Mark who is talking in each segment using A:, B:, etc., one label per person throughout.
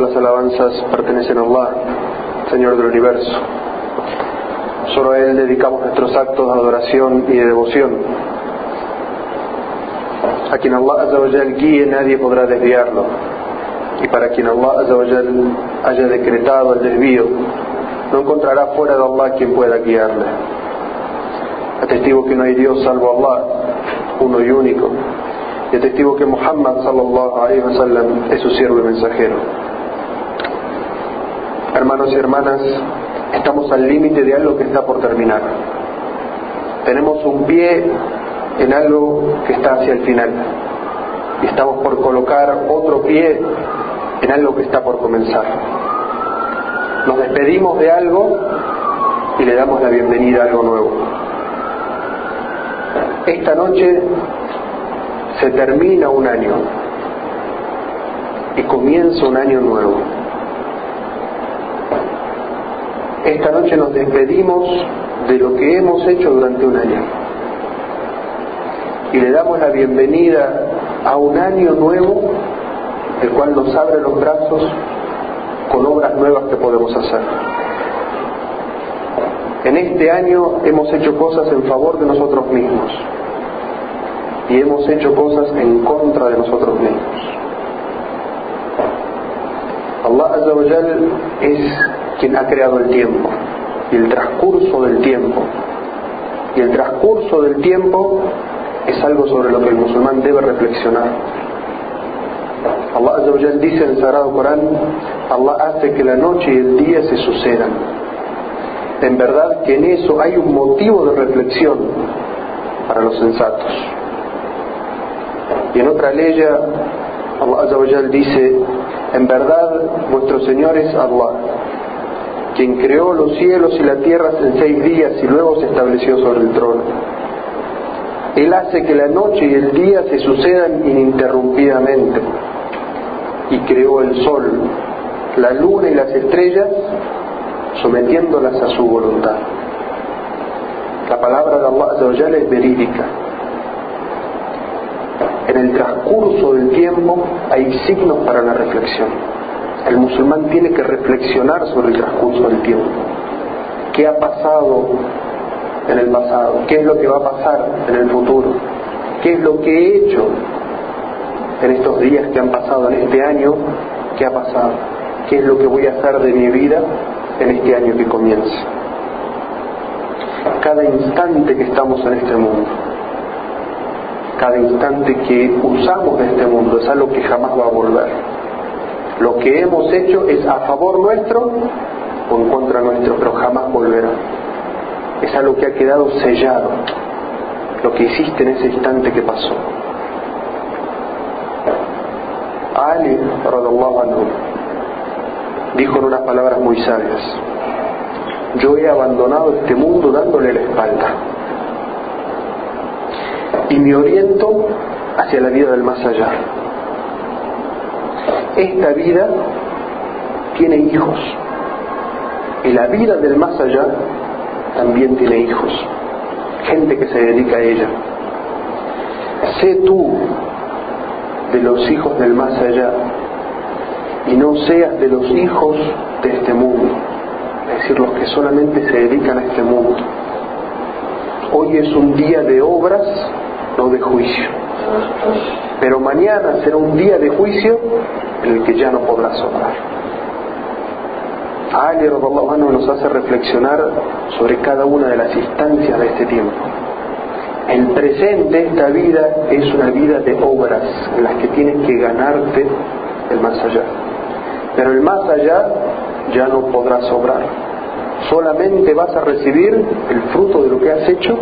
A: Las alabanzas pertenecen a Allah, Señor del universo. Solo a Él dedicamos nuestros actos de adoración y de devoción. A quien Allah guíe nadie podrá desviarlo. Y para quien Allah haya decretado el desvío, no encontrará fuera de Allah quien pueda guiarle. Atestigo que no hay Dios salvo Allah, uno y único. Y atestigo que Muhammad sallallahu alayhi wa sallam es su siervo y mensajero. Hermanos y hermanas, estamos al límite de algo que está por terminar. Tenemos un pie en algo que está hacia el final. Y estamos por colocar otro pie en algo que está por comenzar. Nos despedimos de algo y le damos la bienvenida a algo nuevo. Esta noche se termina un año y comienza un año nuevo. Esta noche nos despedimos de lo que hemos hecho durante un año y le damos la bienvenida a un año nuevo, el cual nos abre los brazos con obras nuevas que podemos hacer. En este año hemos hecho cosas en favor de nosotros mismos y hemos hecho cosas en contra de nosotros mismos. Allah Azza es quien ha creado el tiempo y el transcurso del tiempo. Y el transcurso del tiempo es algo sobre lo que el musulmán debe reflexionar. Allah dice en el Sagrado Corán, Allah hace que la noche y el día se sucedan. En verdad que en eso hay un motivo de reflexión para los sensatos. Y en otra ley, Allah Azza dice, en verdad vuestro Señor es Allah, quien creó los cielos y la tierra en seis días y luego se estableció sobre el trono. Él hace que la noche y el día se sucedan ininterrumpidamente y creó el sol, la luna y las estrellas sometiéndolas a su voluntad. La palabra de Allah es verídica. En el transcurso del tiempo hay signos para la reflexión. El musulmán tiene que reflexionar sobre el transcurso del tiempo. ¿Qué ha pasado en el pasado? ¿Qué es lo que va a pasar en el futuro? ¿Qué es lo que he hecho en estos días que han pasado, en este año que ha pasado? ¿Qué es lo que voy a hacer de mi vida en este año que comienza? Cada instante que estamos en este mundo, cada instante que usamos de este mundo es algo que jamás va a volver. Lo que hemos hecho es a favor nuestro o en contra nuestro, pero jamás volverá. Es algo que ha quedado sellado, lo que hiciste en ese instante que pasó. Ali, anhu, dijo en unas palabras muy sabias, yo he abandonado este mundo dándole la espalda y me oriento hacia la vida del más allá. Esta vida tiene hijos y la vida del más allá también tiene hijos, gente que se dedica a ella. Sé tú de los hijos del más allá y no seas de los hijos de este mundo, es decir, los que solamente se dedican a este mundo. Hoy es un día de obras no de juicio. Pero mañana será un día de juicio en el que ya no podrás obrar. Ali nos hace reflexionar sobre cada una de las instancias de este tiempo. El presente, esta vida, es una vida de obras en las que tienes que ganarte el más allá. Pero el más allá ya no podrás obrar. Solamente vas a recibir el fruto de lo que has hecho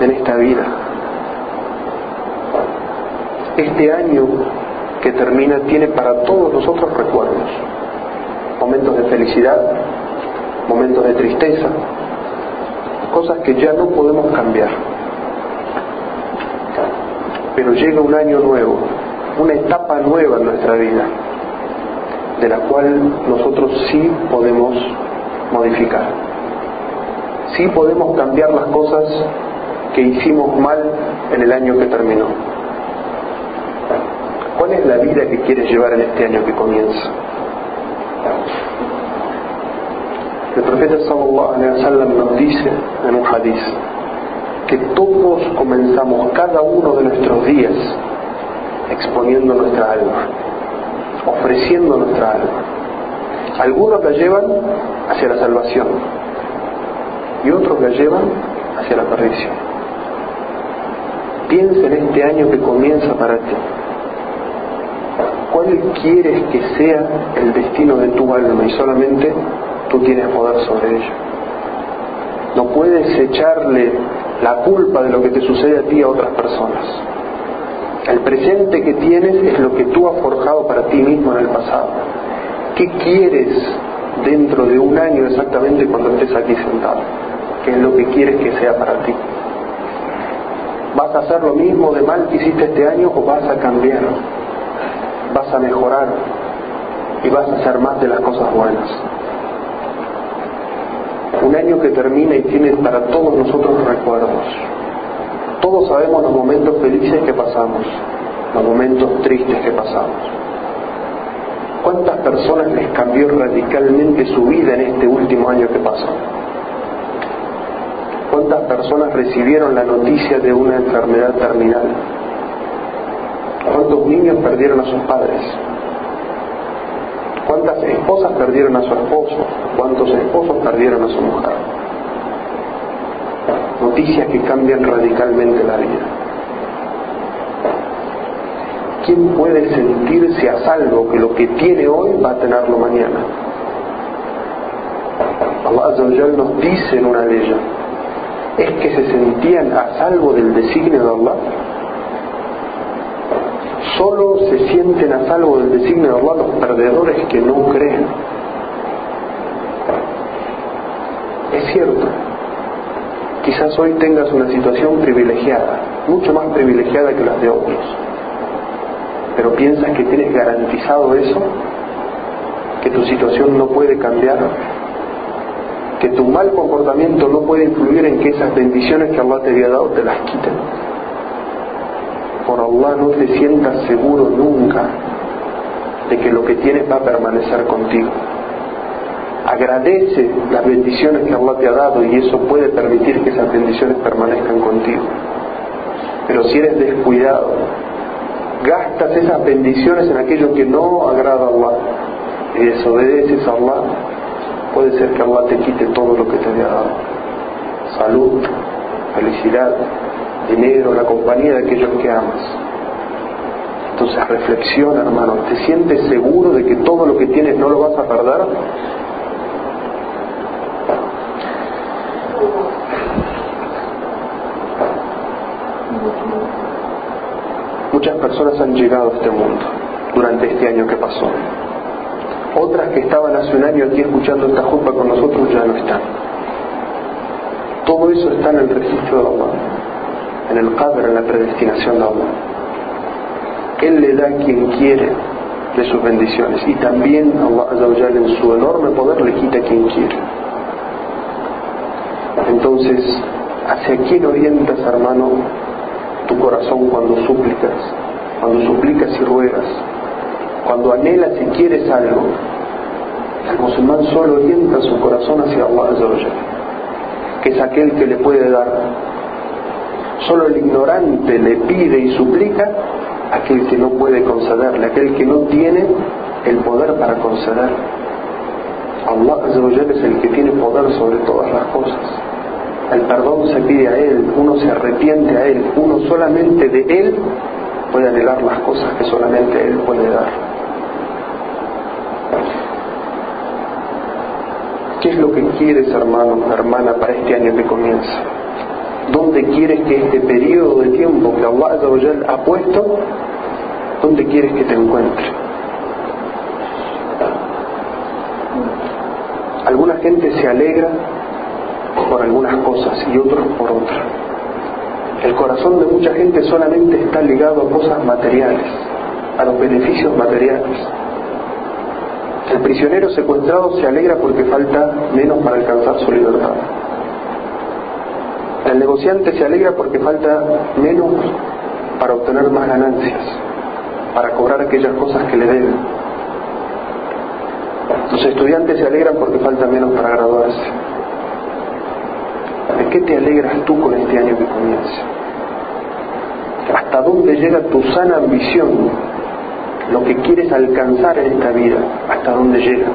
A: en esta vida. Este año que termina tiene para todos nosotros recuerdos, momentos de felicidad, momentos de tristeza, cosas que ya no podemos cambiar. Pero llega un año nuevo, una etapa nueva en nuestra vida, de la cual nosotros sí podemos modificar. Sí podemos cambiar las cosas que hicimos mal en el año que terminó. ¿Cuál es la vida que quieres llevar en este año que comienza? El profeta sallallahu alaihi wasallam nos dice en un hadiz que todos comenzamos cada uno de nuestros días exponiendo nuestra alma, ofreciendo nuestra alma. Algunos la llevan hacia la salvación y otros la llevan hacia la perdición. Piensa en este año que comienza para ti. ¿Cuál quieres que sea el destino de tu alma y solamente tú tienes poder sobre ello? No puedes echarle la culpa de lo que te sucede a ti a otras personas. El presente que tienes es lo que tú has forjado para ti mismo en el pasado. ¿Qué quieres dentro de un año exactamente cuando estés aquí sentado? ¿Qué es lo que quieres que sea para ti? ¿Vas a hacer lo mismo de mal que hiciste este año o vas a cambiar? ¿Vas a mejorar? Y vas a hacer más de las cosas buenas un año que termina y tiene para todos nosotros recuerdos. Todos sabemos los momentos felices que pasamos, los momentos tristes que pasamos. ¿Cuántas personas les cambió radicalmente su vida en este último año que pasó? ¿Cuántas personas recibieron la noticia de una enfermedad terminal? ¿Cuántos niños perdieron a sus padres? ¿Cuántas esposas perdieron a su esposo? ¿Cuántos esposos perdieron a su mujer? Noticias que cambian radicalmente la vida. ¿Quién puede sentirse a salvo que lo que tiene hoy va a tenerlo mañana? Allah nos dice en una ellas, es que se sentían a salvo del designio de Allah Solo se sienten a salvo del designio de Allah los perdedores que no creen. Es cierto, quizás hoy tengas una situación privilegiada, mucho más privilegiada que las de otros, pero piensas que tienes garantizado eso, que tu situación no puede cambiar, que tu mal comportamiento no puede influir en que esas bendiciones que Allah te había dado te las quiten por Allah no te sientas seguro nunca de que lo que tienes va a permanecer contigo. Agradece las bendiciones que Allah te ha dado y eso puede permitir que esas bendiciones permanezcan contigo. Pero si eres descuidado, gastas esas bendiciones en aquello que no agrada a Allah y desobedeces a Allah, puede ser que Allah te quite todo lo que te haya dado. Salud, felicidad, dinero, la compañía de aquellos que amas. Entonces reflexiona, hermano, ¿te sientes seguro de que todo lo que tienes no lo vas a perder? Muchas personas han llegado a este mundo durante este año que pasó. Otras que estaban hace un año aquí escuchando esta junta con nosotros ya no están. Todo eso está en el registro de Allah en el Qadr, en la predestinación de Allah. Él le da quien quiere de sus bendiciones y también Allah en su enorme poder le quita quien quiere. Entonces, ¿hacia quién orientas, hermano, tu corazón cuando súplicas? Cuando suplicas y ruegas, cuando anhelas y quieres algo, el musulmán solo orienta su corazón hacia Allah, que es aquel que le puede dar Solo el ignorante le pide y suplica a aquel que no puede concederle, aquel que no tiene el poder para conceder. Allah es el que tiene poder sobre todas las cosas. El perdón se pide a Él, uno se arrepiente a Él, uno solamente de Él puede anhelar las cosas que solamente Él puede dar. ¿Qué es lo que quieres, hermano, hermana, para este año que comienza? ¿Dónde quieres que este periodo de tiempo que Allah ha puesto, dónde quieres que te encuentre? Alguna gente se alegra por algunas cosas y otros por otras. El corazón de mucha gente solamente está ligado a cosas materiales, a los beneficios materiales. El prisionero secuestrado se alegra porque falta menos para alcanzar su libertad. El negociante se alegra porque falta menos para obtener más ganancias, para cobrar aquellas cosas que le deben. Los estudiantes se alegran porque falta menos para graduarse. ¿De qué te alegras tú con este año que comienza? ¿Hasta dónde llega tu sana ambición? Lo que quieres alcanzar en esta vida, ¿hasta dónde llega?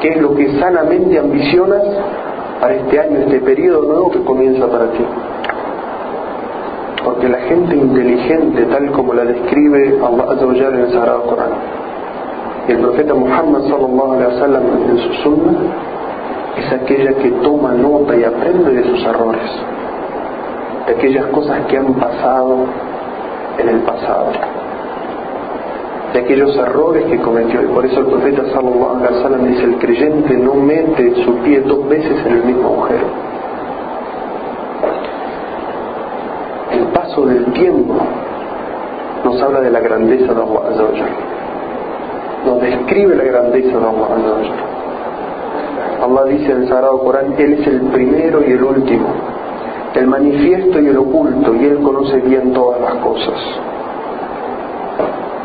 A: ¿Qué es lo que sanamente ambicionas para este año, este periodo nuevo que comienza para ti? Porque la gente inteligente, tal como la describe Allah en el Sagrado Corán, y el profeta Muhammad sallallahu en su sunna, es aquella que toma nota y aprende de sus errores, de aquellas cosas que han pasado en el pasado, de aquellos errores que cometió. Y por eso el profeta sallallahu alaihi dice, el creyente no mete su pie dos veces en el mismo agujero. El paso del tiempo nos habla de la grandeza de Allah nos describe la grandeza de Allah Allah dice en el Sagrado Corán, Él es el primero y el último, el manifiesto y el oculto, y Él conoce bien todas las cosas.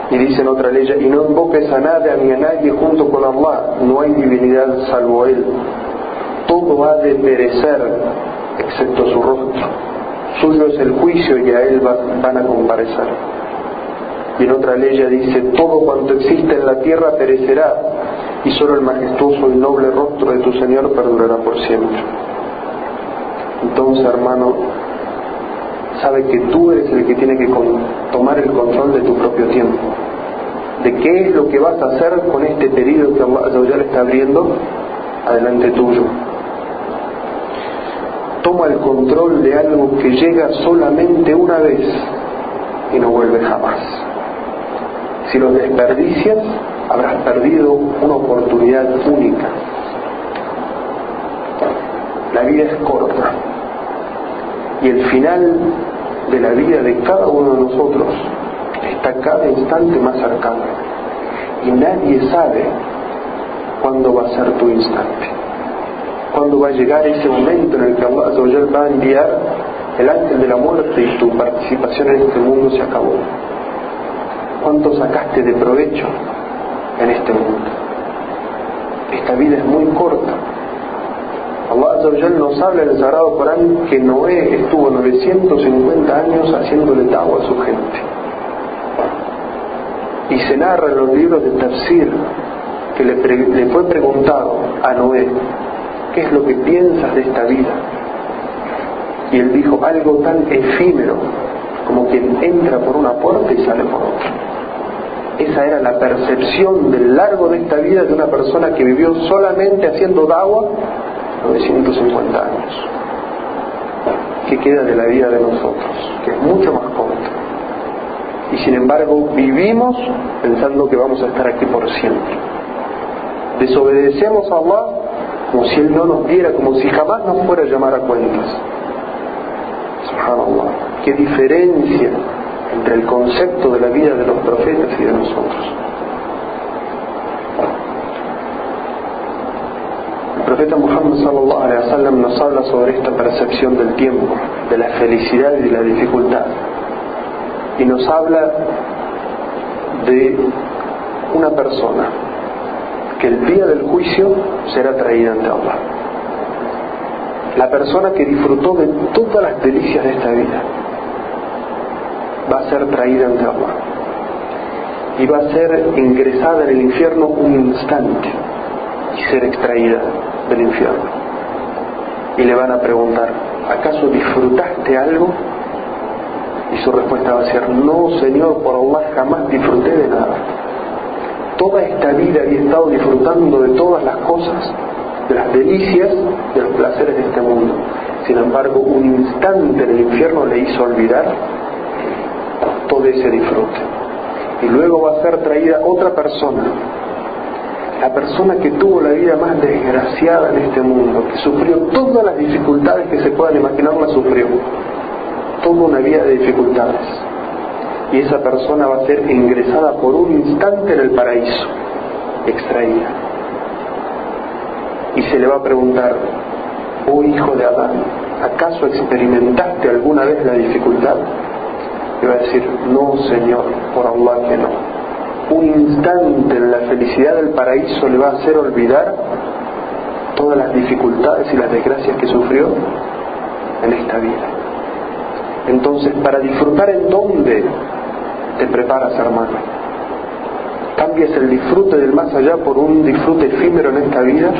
A: Y dice en otra ley, y no invoques a nadie ni a nadie junto con Allah, no hay divinidad salvo Él. Todo ha de perecer, excepto su rostro. Suyo es el juicio y a Él van a comparecer. Y en otra ley dice, todo cuanto existe en la tierra perecerá, y solo el majestuoso y noble rostro de tu Señor perdurará por siempre. Entonces, hermano, sabe que tú eres el que tiene que tomar el control de tu propio tiempo. De qué es lo que vas a hacer con este periodo que Allah le está abriendo adelante tuyo. Toma el control de algo que llega solamente una vez y no vuelve jamás. Si los desperdicias, habrás perdido una oportunidad única. La vida es corta y el final de la vida de cada uno de nosotros está cada instante más cercano y nadie sabe cuándo va a ser tu instante, cuándo va a llegar ese momento en el que Allah va a enviar el ángel de la muerte y tu participación en este mundo se acabó cuánto sacaste de provecho en este mundo. Esta vida es muy corta. Allah nos habla en el Sagrado Corán que Noé estuvo 950 años haciéndole agua a su gente. Y se narra en los libros de Tafsir que le, le fue preguntado a Noé, ¿qué es lo que piensas de esta vida? Y él dijo algo tan efímero como quien entra por una puerta y sale por otra. Esa era la percepción del largo de esta vida de una persona que vivió solamente haciendo dawa 950 años. ¿Qué queda de la vida de nosotros? Que es mucho más corta. Y sin embargo vivimos pensando que vamos a estar aquí por siempre. Desobedecemos a Allah como si Él no nos diera, como si jamás nos fuera a llamar a cuentas. Subhanallah. Qué diferencia entre el concepto de la vida de los profetas y de nosotros. Profeta Muhammad sallallahu alaihi wasallam nos habla sobre esta percepción del tiempo, de la felicidad y de la dificultad. Y nos habla de una persona que el día del juicio será traída ante Allah. La persona que disfrutó de todas las delicias de esta vida, va a ser traída ante Allah y va a ser ingresada en el infierno un instante y ser extraída del infierno. Y le van a preguntar, ¿acaso disfrutaste algo? Y su respuesta va a ser, no Señor, por Allah jamás disfruté de nada. Toda esta vida había estado disfrutando de todas las cosas, de las delicias, de los placeres de este mundo. Sin embargo, un instante en el infierno le hizo olvidar todo ese disfrute. Y luego va a ser traída otra persona, la persona que tuvo la vida más desgraciada en este mundo, que sufrió todas las dificultades que se puedan imaginar, la sufrió. Toda una vida de dificultades. Y esa persona va a ser ingresada por un instante en el paraíso, extraída. Y se le va a preguntar, oh hijo de Adán, ¿acaso experimentaste alguna vez la dificultad? y va a decir, no Señor, por Allah que no. Un instante en la felicidad del paraíso le va a hacer olvidar todas las dificultades y las desgracias que sufrió en esta vida. Entonces, para disfrutar en dónde te preparas, hermano. Cambias el disfrute del más allá por un disfrute efímero en esta vida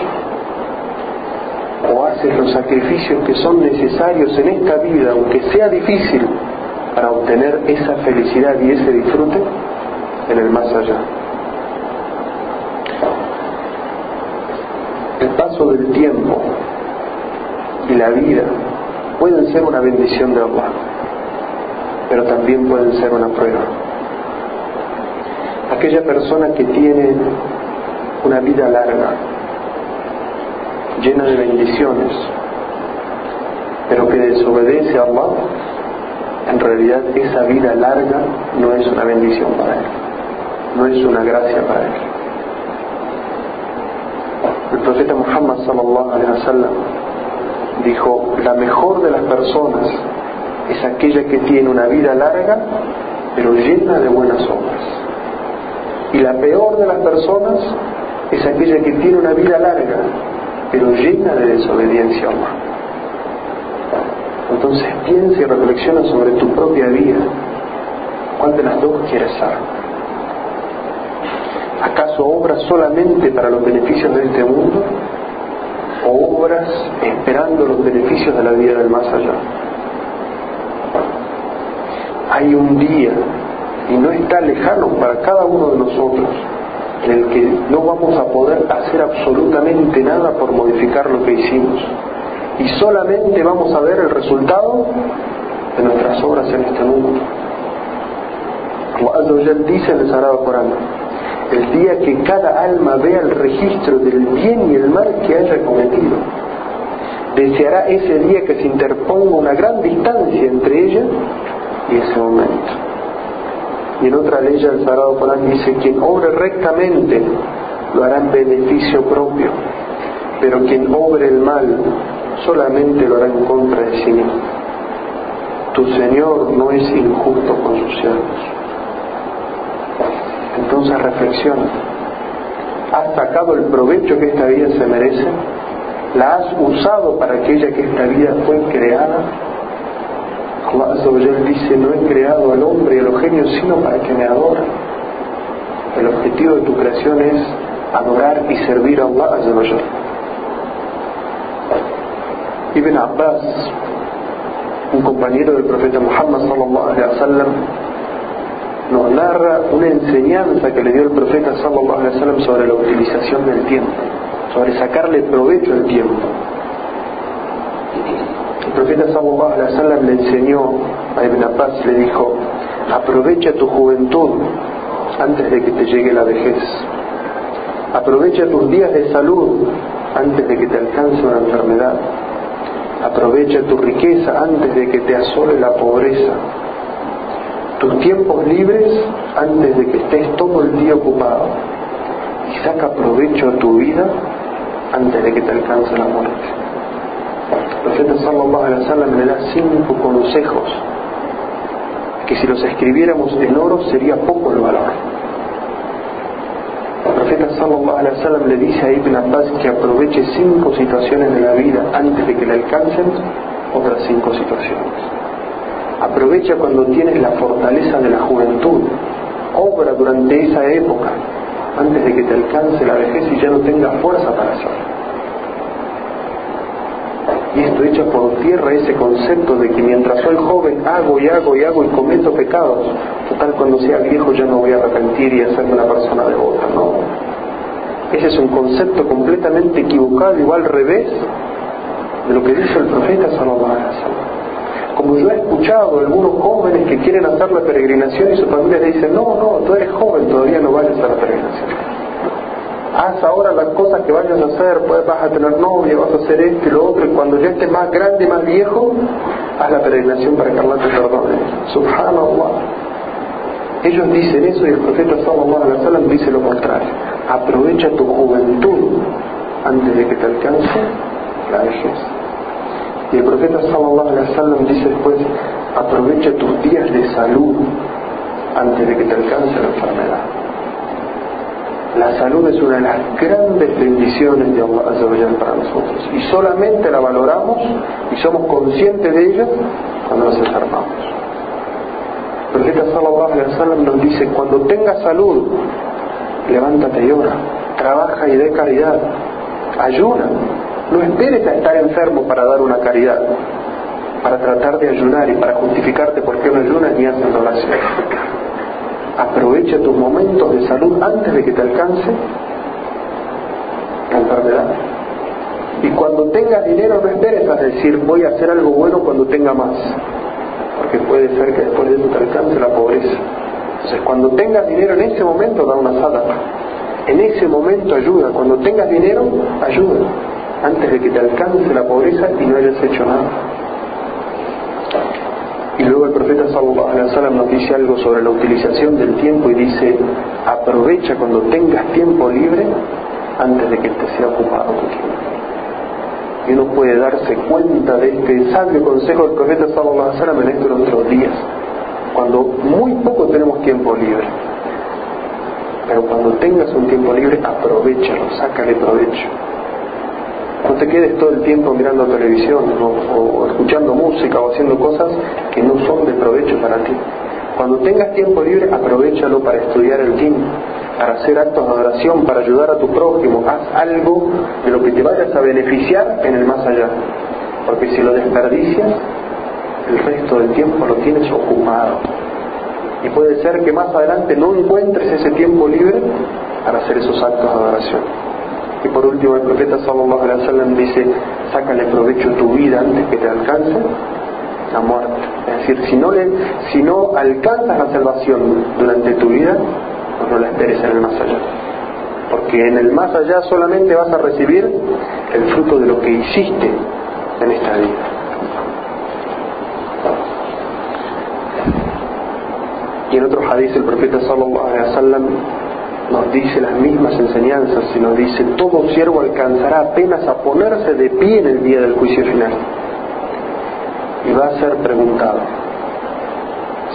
A: o haces los sacrificios que son necesarios en esta vida, aunque sea difícil, para obtener esa felicidad y ese disfrute en el más allá. El paso del tiempo y la vida pueden ser una bendición de Allah, pero también pueden ser una prueba. Aquella persona que tiene una vida larga, llena de bendiciones, pero que desobedece a Allah, en realidad esa vida larga no es una bendición para él, no es una gracia para él. El profeta Muhammad sallallahu alaihi wasallam dijo, la mejor de las personas es aquella que tiene una vida larga, pero llena de buenas obras. Y la peor de las personas es aquella que tiene una vida larga, pero llena de desobediencia a Allah. Entonces piensa y reflexiona sobre tu propia vida. ¿Cuál de las dos quieres ser? ¿Acaso obras solamente para los beneficios de este mundo? ¿O obras esperando los beneficios de la vida del más allá? Hay un día, y no está lejano para cada uno de nosotros, en el que no vamos a poder hacer absolutamente nada por modificar lo que hicimos. Y solamente vamos a ver el resultado de nuestras obras en este mundo. Como dice en el Sagrado Corán, el día que cada alma vea el registro del bien y el mal que haya cometido. Deseará ese día que se interponga una gran distancia entre ella y ese momento. Y en otra ley el Sagrado Corán dice, quien obre rectamente lo hará en beneficio propio, pero quien obre el mal solamente lo hará en contra de sí mismo. Tu Señor no es injusto con sus siervos. Entonces reflexiona. ¿Has sacado el provecho que esta vida se merece? ¿La has usado para aquella que esta vida fue creada? Allah dice, no he creado al hombre y a los genios sino para que me adoren. El objetivo de tu creación es adorar y servir a Allah Ibn Abbas, un compañero del profeta Muhammad sallallahu alaihi wasallam, nos narra una enseñanza que le dio el profeta sallallahu alaihi sobre la utilización del tiempo, sobre sacarle provecho al tiempo. El profeta sallallahu alaihi le enseñó a Ibn Abbas, le dijo, aprovecha tu juventud antes de que te llegue la vejez. Aprovecha tus días de salud antes de que te alcance una enfermedad. Aprovecha tu riqueza antes de que te asole la pobreza tus tiempos libres antes de que estés todo el día ocupado y saca provecho a tu vida antes de que te alcance la muerte. El profeta sallallahu alaihi wasallam le da cinco consejos que si los escribiéramos en oro sería poco el valor. El profeta sallallahu alaihi wasallam le dice a Ibn Abbas que aproveche cinco situaciones de la vida antes de que le alcancen otras cinco situaciones. Aprovecha cuando tienes la fortaleza de la juventud. Obra durante esa época, antes de que te alcance la vejez y ya no tengas fuerza para hacerlo. Y esto echa por tierra ese concepto de que mientras soy joven hago y hago y hago y cometo pecados, total cuando sea viejo ya no voy a arrepentir y hacerme una persona devota, no. Ese es un concepto completamente equivocado, igual al revés de lo que dice el profeta wasallam. Como yo he escuchado algunos jóvenes que quieren hacer la peregrinación y su familia le dice, no, no, tú eres joven, todavía no vayas a la peregrinación. Haz ahora las cosas que vayas a hacer, pues vas a tener novia, vas a hacer esto y lo otro, y cuando ya estés más grande, más viejo, haz la peregrinación para que Allah te perdone. Subhanallah. Ellos dicen eso y el profeta sallallahu alaihi dice lo contrario. Aprovecha tu juventud antes de que te alcance la vejez. Y el profeta sallallahu alaihi wasallam dice después, aprovecha tus días de salud antes de que te alcance la enfermedad. La salud es una de las grandes bendiciones de Allah para nosotros y solamente la valoramos y somos conscientes de ella cuando nos enfermamos. El profeta sallallahu alaihi wasallam nos dice, cuando tengas salud, levántate y ora, trabaja y dé caridad, ayuna, no esperes a estar enfermo para dar una caridad, para tratar de ayunar y para justificarte por qué no ayunas ni haces oración. Aprovecha tus momentos de salud antes de que te alcance la enfermedad. Y cuando tengas dinero no esperes a decir voy a hacer algo bueno cuando tenga más, porque puede ser que después de eso te alcance la pobreza. Entonces cuando tengas dinero en ese momento da una sala. En ese momento ayuda. Cuando tengas dinero, ayuda. Antes de que te alcance la pobreza y no hayas hecho nada. Y luego el profeta sallallahu alaihi wasallam nos dice algo sobre la utilización del tiempo y dice, aprovecha cuando tengas tiempo libre antes de que te sea ocupado tu tiempo. Y uno puede darse cuenta de este sabio consejo del profeta sallallahu alaihi wasallam en estos nuestros días, cuando muy poco tenemos tiempo libre. Pero cuando tengas un tiempo libre, aprovechalo, sácale provecho no te quedes todo el tiempo mirando televisión o, escuchando música o haciendo cosas que no son de provecho para ti. Cuando tengas tiempo libre, aprovechalo para estudiar el tiempo, para hacer actos de adoración, para ayudar a tu prójimo. Haz algo de lo que te vayas a beneficiar en el más allá. Porque si lo desperdicias, el resto del tiempo lo tienes ocupado. Y puede ser que más adelante no encuentres ese tiempo libre para hacer esos actos de adoración. Y por último el profeta sallallahu alaihi wasallam dice, sácale provecho tu vida antes que te alcance la muerte. Es decir, si no, si no alcanzas la salvación durante tu vida, pues no la esperes en el más allá. Porque en el más allá solamente vas a recibir el fruto de lo que hiciste en esta vida. Y en otro hadith el profeta sallallahu alaihi wasallam nos dice las mismas enseñanzas y nos dice, todo siervo alcanzará apenas a ponerse de pie en el día del juicio final. Y va a ser preguntado.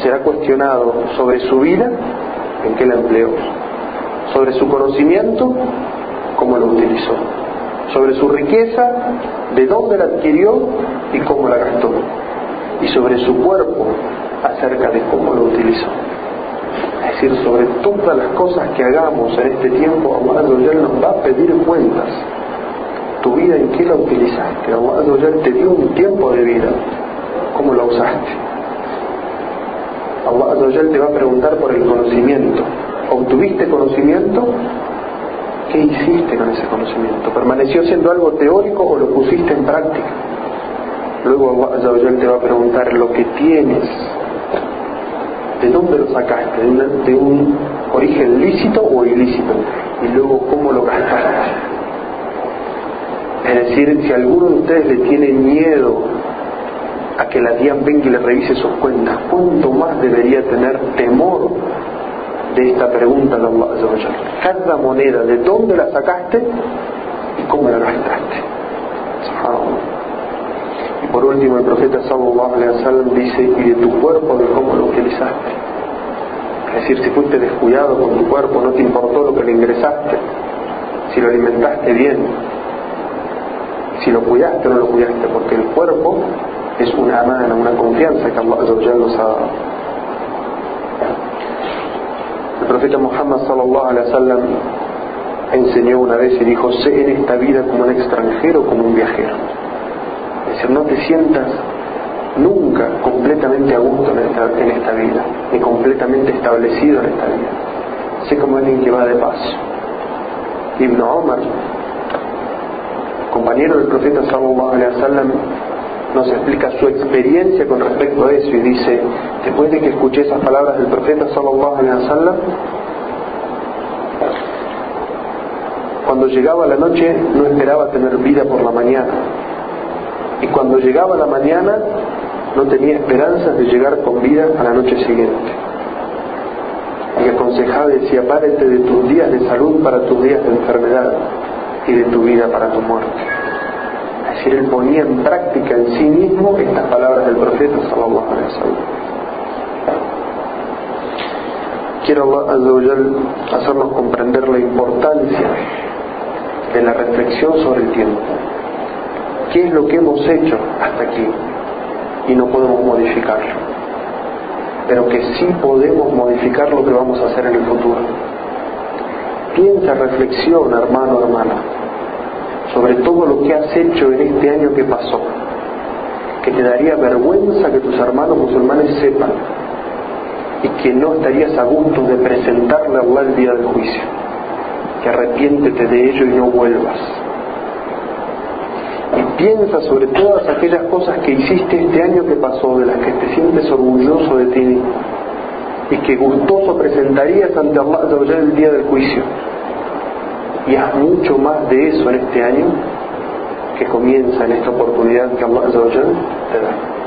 A: Será cuestionado sobre su vida, en qué la empleó, sobre su conocimiento, cómo lo utilizó, sobre su riqueza, de dónde la adquirió y cómo la gastó, y sobre su cuerpo, acerca de cómo lo utilizó es decir, sobre todas las cosas que hagamos en este tiempo, Allah nos va a pedir cuentas. Tu vida, ¿en qué la utilizaste? Allah te dio un tiempo de vida, ¿cómo la usaste? Allah te va a preguntar por el conocimiento. ¿Obtuviste conocimiento? ¿Qué hiciste con ese conocimiento? ¿Permaneció siendo algo teórico o lo pusiste en práctica? Luego Allah te va a preguntar lo que tienes ¿De dónde lo sacaste? ¿De, un origen lícito o ilícito? Y luego, ¿cómo lo gastaste? Es decir, si alguno de ustedes le tiene miedo a que la tía venga y le revise sus cuentas, ¿cuánto más debería tener temor de esta pregunta de Allah? Cada moneda, ¿de dónde la sacaste y cómo la gastaste? Y por último el profeta sallallahu alaihi wasallam dice, y de tu cuerpo, de cómo lo utilizaste. Es decir, si fuiste descuidado con tu cuerpo, no te importó lo que le ingresaste, si lo alimentaste bien, si lo cuidaste o no lo cuidaste, porque el cuerpo es una mano, una confianza que Allah nos ha dado. El profeta Muhammad sallallahu alaihi wasallam enseñó una vez y dijo, sé en esta vida como un extranjero, como un viajero. Es decir, no te sientas nunca completamente a gusto en esta, vida, ni completamente establecido en esta vida. Sé como alguien que va de paso. Ibn Omar, compañero del profeta sallallahu nos explica su experiencia con respecto a eso y dice, después de que escuché esas palabras del profeta sallallahu alaihi wasallam, cuando llegaba la noche no esperaba tener vida por la mañana, y cuando llegaba la mañana no tenía esperanzas de llegar con vida a la noche siguiente. Y aconsejaba y decía, párate de tus días de salud para tus días de enfermedad y de tu vida para tu muerte. Es decir, él ponía en práctica en sí mismo estas palabras del profeta sallallahu alaihi quiero Allah hacernos comprender la importancia de la reflexión sobre el tiempo. ¿Qué es lo que hemos hecho hasta aquí? Y no podemos modificarlo. Pero que sí podemos modificar lo que vamos a hacer en el futuro. Piensa, reflexiona, hermano, hermana, sobre todo lo que has hecho en este año que pasó, que te daría vergüenza que tus hermanos musulmanes sepan y que no estarías a gusto de presentarle a Allah el día del juicio. Que arrepiéntete de ello y no vuelvas. Piensa sobre todas aquellas cosas que hiciste este año que pasó, de las que te sientes orgulloso de ti y que gustoso presentarías ante Allah el día del juicio. Y haz mucho más de eso en este año que comienza en esta oportunidad que Allah te da.